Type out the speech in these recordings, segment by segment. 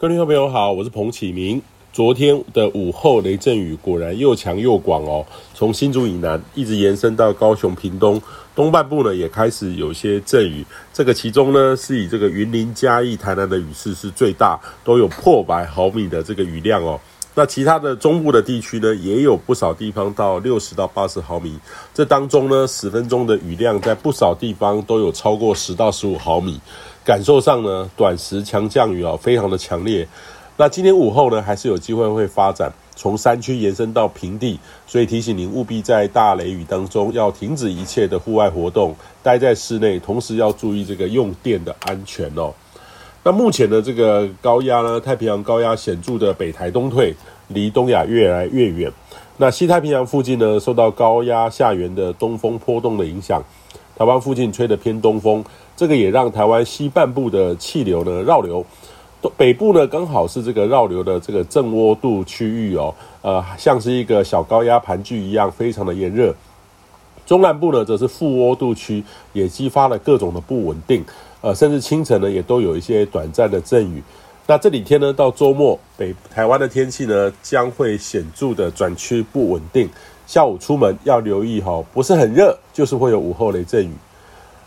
各位听众朋友好，我是彭启明。昨天的午后雷阵雨果然又强又广哦，从新竹以南一直延伸到高雄屏东东半部呢，也开始有些阵雨。这个其中呢，是以这个云林嘉义台南的雨势是最大，都有破百毫米的这个雨量哦。那其他的中部的地区呢，也有不少地方到六十到八十毫米。这当中呢，十分钟的雨量在不少地方都有超过十到十五毫米。感受上呢，短时强降雨啊，非常的强烈。那今天午后呢，还是有机会会发展，从山区延伸到平地，所以提醒您务必在大雷雨当中要停止一切的户外活动，待在室内，同时要注意这个用电的安全哦。那目前的这个高压呢，太平洋高压显著的北台东退，离东亚越来越远。那西太平洋附近呢，受到高压下缘的东风波动的影响。台湾附近吹的偏东风，这个也让台湾西半部的气流呢绕流，北部呢刚好是这个绕流的这个正涡度区域哦，呃，像是一个小高压盘踞一样，非常的炎热。中南部呢则是负涡度区，也激发了各种的不稳定，呃，甚至清晨呢也都有一些短暂的阵雨。那这几天呢到周末，北台湾的天气呢将会显著的转趋不稳定。下午出门要留意哈，不是很热，就是会有午后雷阵雨。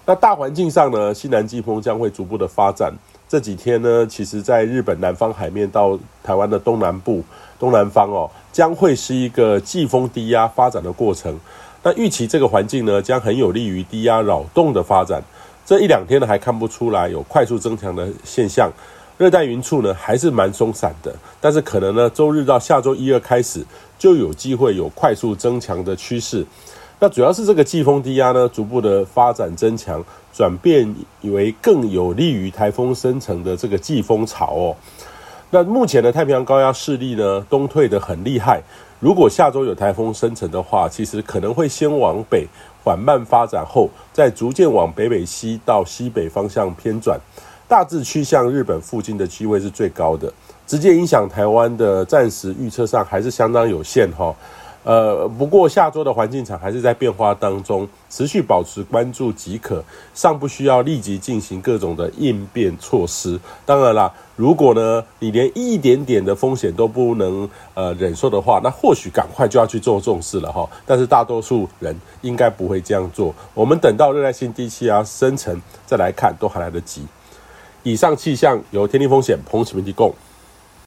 那大环境上呢，西南季风将会逐步的发展。这几天呢，其实在日本南方海面到台湾的东南部、东南方哦，将会是一个季风低压发展的过程。那预期这个环境呢，将很有利于低压扰动的发展。这一两天呢，还看不出来有快速增强的现象。热带云簇呢还是蛮松散的，但是可能呢周日到下周一二开始就有机会有快速增强的趋势。那主要是这个季风低压呢逐步的发展增强，转变为更有利于台风生成的这个季风槽哦。那目前的太平洋高压势力呢东退得很厉害，如果下周有台风生成的话，其实可能会先往北缓慢发展后，再逐渐往北北西到西北方向偏转。大致趋向日本附近的机会是最高的，直接影响台湾的暂时预测上还是相当有限哈。呃，不过下周的环境场还是在变化当中，持续保持关注即可，尚不需要立即进行各种的应变措施。当然啦，如果呢你连一点点的风险都不能呃忍受的话，那或许赶快就要去做重视了哈。但是大多数人应该不会这样做，我们等到热带性低气压生成再来看，都还来得及。以上气象由天地风险彭启明提供。